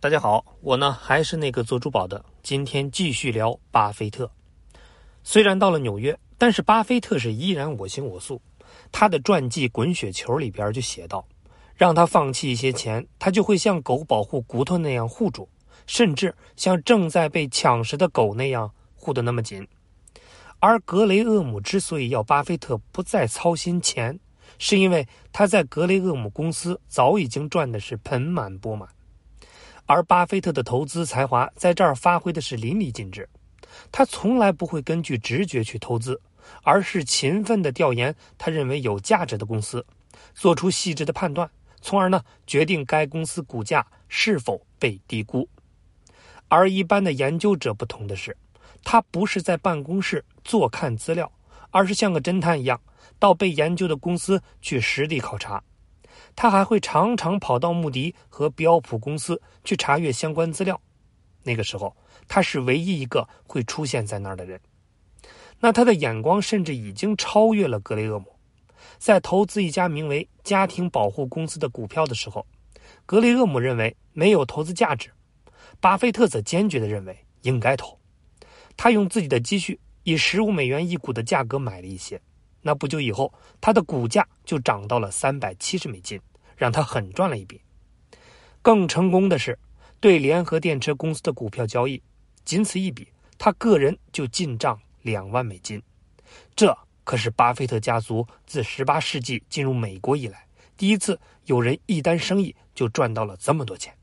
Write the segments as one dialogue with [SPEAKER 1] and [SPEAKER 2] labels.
[SPEAKER 1] 大家好，我呢还是那个做珠宝的，今天继续聊巴菲特。虽然到了纽约，但是巴菲特是依然我行我素。他的传记《滚雪球》里边就写道：“让他放弃一些钱，他就会像狗保护骨头那样护住，甚至像正在被抢食的狗那样护得那么紧。”而格雷厄姆之所以要巴菲特不再操心钱，是因为他在格雷厄姆公司早已经赚的是盆满钵满。而巴菲特的投资才华在这儿发挥的是淋漓尽致，他从来不会根据直觉去投资，而是勤奋地调研他认为有价值的公司，做出细致的判断，从而呢决定该公司股价是否被低估。而一般的研究者不同的是，他不是在办公室坐看资料，而是像个侦探一样，到被研究的公司去实地考察。他还会常常跑到穆迪和标普公司去查阅相关资料。那个时候，他是唯一一个会出现在那儿的人。那他的眼光甚至已经超越了格雷厄姆。在投资一家名为“家庭保护公司”的股票的时候，格雷厄姆认为没有投资价值，巴菲特则坚决地认为应该投。他用自己的积蓄以十五美元一股的价格买了一些。那不久以后，他的股价就涨到了三百七十美金，让他狠赚了一笔。更成功的是，对联合电车公司的股票交易，仅此一笔，他个人就进账两万美金。这可是巴菲特家族自十八世纪进入美国以来，第一次有人一单生意就赚到了这么多钱。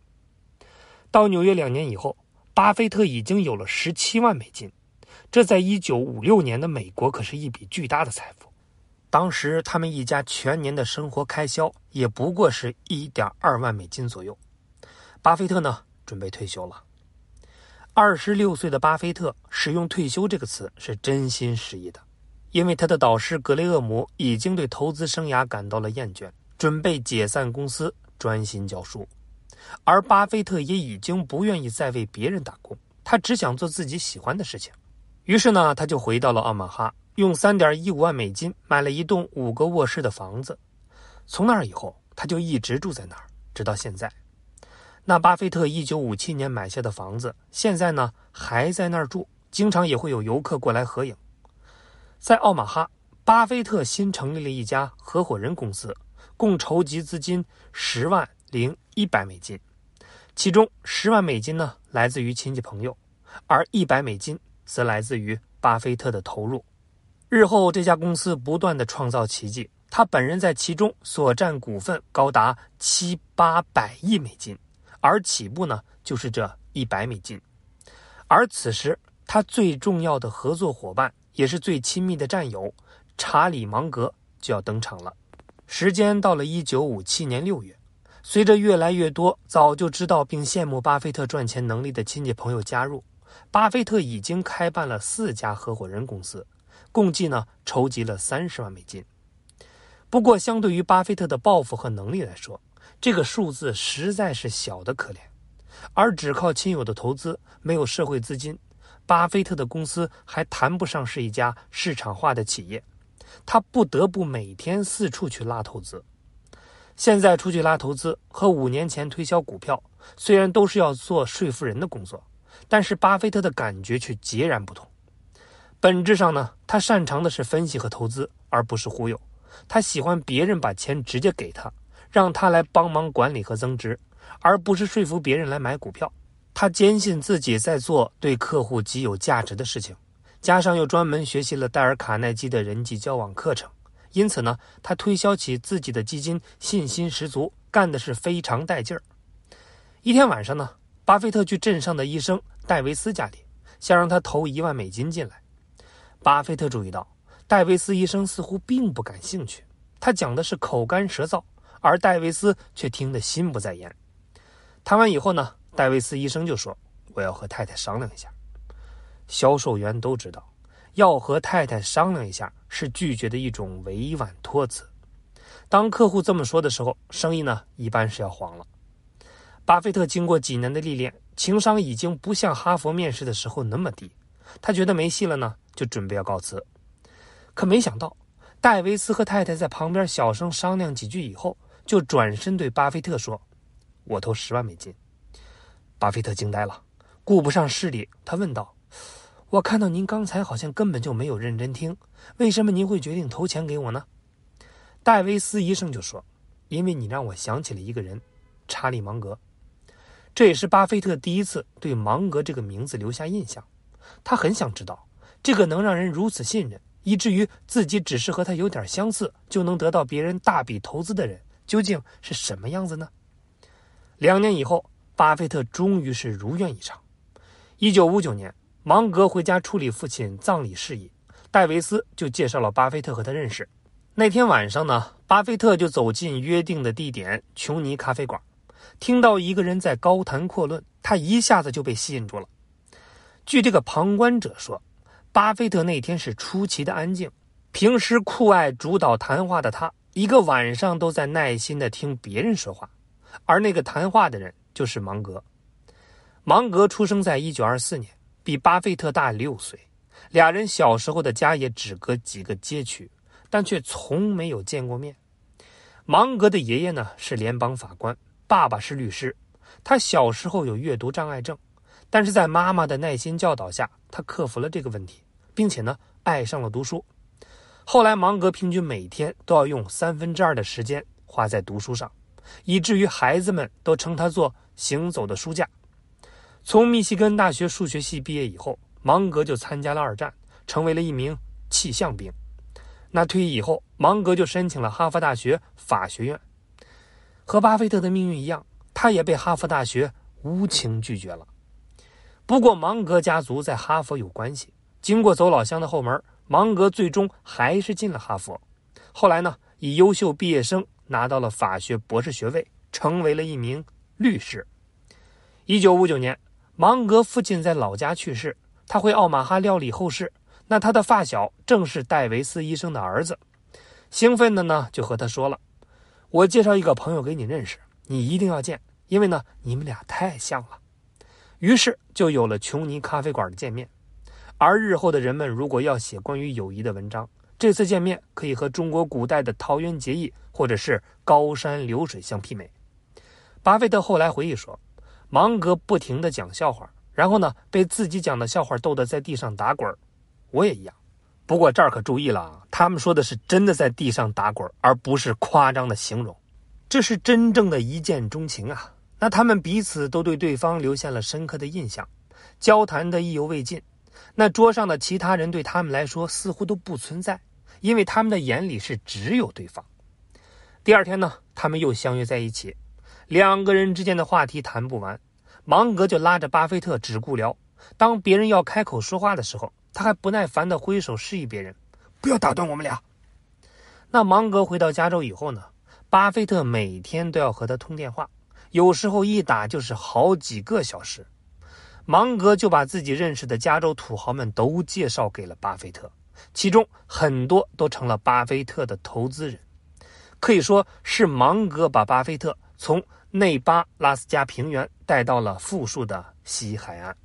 [SPEAKER 1] 到纽约两年以后，巴菲特已经有了十七万美金。这在一九五六年的美国可是一笔巨大的财富。当时他们一家全年的生活开销也不过是一点二万美金左右。巴菲特呢，准备退休了。二十六岁的巴菲特使用“退休”这个词是真心实意的，因为他的导师格雷厄姆已经对投资生涯感到了厌倦，准备解散公司，专心教书。而巴菲特也已经不愿意再为别人打工，他只想做自己喜欢的事情。于是呢，他就回到了奥马哈，用三点一五万美金买了一栋五个卧室的房子。从那以后，他就一直住在那儿，直到现在。那巴菲特一九五七年买下的房子，现在呢还在那儿住，经常也会有游客过来合影。在奥马哈，巴菲特新成立了一家合伙人公司，共筹集资金十万零一百美金，其中十万美金呢来自于亲戚朋友，而一百美金。则来自于巴菲特的投入。日后，这家公司不断的创造奇迹，他本人在其中所占股份高达七八百亿美金，而起步呢就是这一百美金。而此时，他最重要的合作伙伴，也是最亲密的战友查理芒格就要登场了。时间到了一九五七年六月，随着越来越多早就知道并羡慕巴菲特赚钱能力的亲戚朋友加入。巴菲特已经开办了四家合伙人公司，共计呢筹集了三十万美金。不过，相对于巴菲特的抱负和能力来说，这个数字实在是小的可怜。而只靠亲友的投资，没有社会资金，巴菲特的公司还谈不上是一家市场化的企业。他不得不每天四处去拉投资。现在出去拉投资和五年前推销股票，虽然都是要做说服人的工作。但是巴菲特的感觉却截然不同。本质上呢，他擅长的是分析和投资，而不是忽悠。他喜欢别人把钱直接给他，让他来帮忙管理和增值，而不是说服别人来买股票。他坚信自己在做对客户极有价值的事情，加上又专门学习了戴尔·卡耐基的人际交往课程，因此呢，他推销起自己的基金信心十足，干的是非常带劲儿。一天晚上呢。巴菲特去镇上的医生戴维斯家里，想让他投一万美金进来。巴菲特注意到，戴维斯医生似乎并不感兴趣，他讲的是口干舌燥，而戴维斯却听得心不在焉。谈完以后呢，戴维斯医生就说：“我要和太太商量一下。”销售员都知道，要和太太商量一下是拒绝的一种委婉托辞。当客户这么说的时候，生意呢一般是要黄了。巴菲特经过几年的历练，情商已经不像哈佛面试的时候那么低。他觉得没戏了呢，就准备要告辞。可没想到，戴维斯和太太在旁边小声商量几句以后，就转身对巴菲特说：“我投十万美金。”巴菲特惊呆了，顾不上失礼，他问道：“我看到您刚才好像根本就没有认真听，为什么您会决定投钱给我呢？”戴维斯医生就说：“因为你让我想起了一个人，查理芒格。”这也是巴菲特第一次对芒格这个名字留下印象。他很想知道，这个能让人如此信任，以至于自己只是和他有点相似就能得到别人大笔投资的人，究竟是什么样子呢？两年以后，巴菲特终于是如愿以偿。一九五九年，芒格回家处理父亲葬礼事宜，戴维斯就介绍了巴菲特和他认识。那天晚上呢，巴菲特就走进约定的地点——琼尼咖啡馆。听到一个人在高谈阔论，他一下子就被吸引住了。据这个旁观者说，巴菲特那天是出奇的安静。平时酷爱主导谈话的他，一个晚上都在耐心的听别人说话。而那个谈话的人就是芒格。芒格出生在一九二四年，比巴菲特大六岁。俩人小时候的家也只隔几个街区，但却从没有见过面。芒格的爷爷呢是联邦法官。爸爸是律师，他小时候有阅读障碍症，但是在妈妈的耐心教导下，他克服了这个问题，并且呢爱上了读书。后来，芒格平均每天都要用三分之二的时间花在读书上，以至于孩子们都称他做“行走的书架”。从密西根大学数学系毕业以后，芒格就参加了二战，成为了一名气象兵。那退役以后，芒格就申请了哈佛大学法学院。和巴菲特的命运一样，他也被哈佛大学无情拒绝了。不过，芒格家族在哈佛有关系，经过走老乡的后门，芒格最终还是进了哈佛。后来呢，以优秀毕业生拿到了法学博士学位，成为了一名律师。一九五九年，芒格父亲在老家去世，他回奥马哈料理后事。那他的发小正是戴维斯医生的儿子，兴奋的呢，就和他说了。我介绍一个朋友给你认识，你一定要见，因为呢，你们俩太像了。于是就有了琼尼咖啡馆的见面。而日后的人们如果要写关于友谊的文章，这次见面可以和中国古代的桃园结义或者是高山流水相媲美。巴菲特后来回忆说，芒格不停地讲笑话，然后呢，被自己讲的笑话逗得在地上打滚我也一样。不过这儿可注意了啊，他们说的是真的在地上打滚，而不是夸张的形容。这是真正的一见钟情啊！那他们彼此都对对方留下了深刻的印象，交谈的意犹未尽。那桌上的其他人对他们来说似乎都不存在，因为他们的眼里是只有对方。第二天呢，他们又相约在一起，两个人之间的话题谈不完，芒格就拉着巴菲特只顾聊。当别人要开口说话的时候，他还不耐烦地挥手示意别人，不要打断我们俩。那芒格回到加州以后呢？巴菲特每天都要和他通电话，有时候一打就是好几个小时。芒格就把自己认识的加州土豪们都介绍给了巴菲特，其中很多都成了巴菲特的投资人。可以说是芒格把巴菲特从内巴拉斯加平原带到了富庶的西海岸。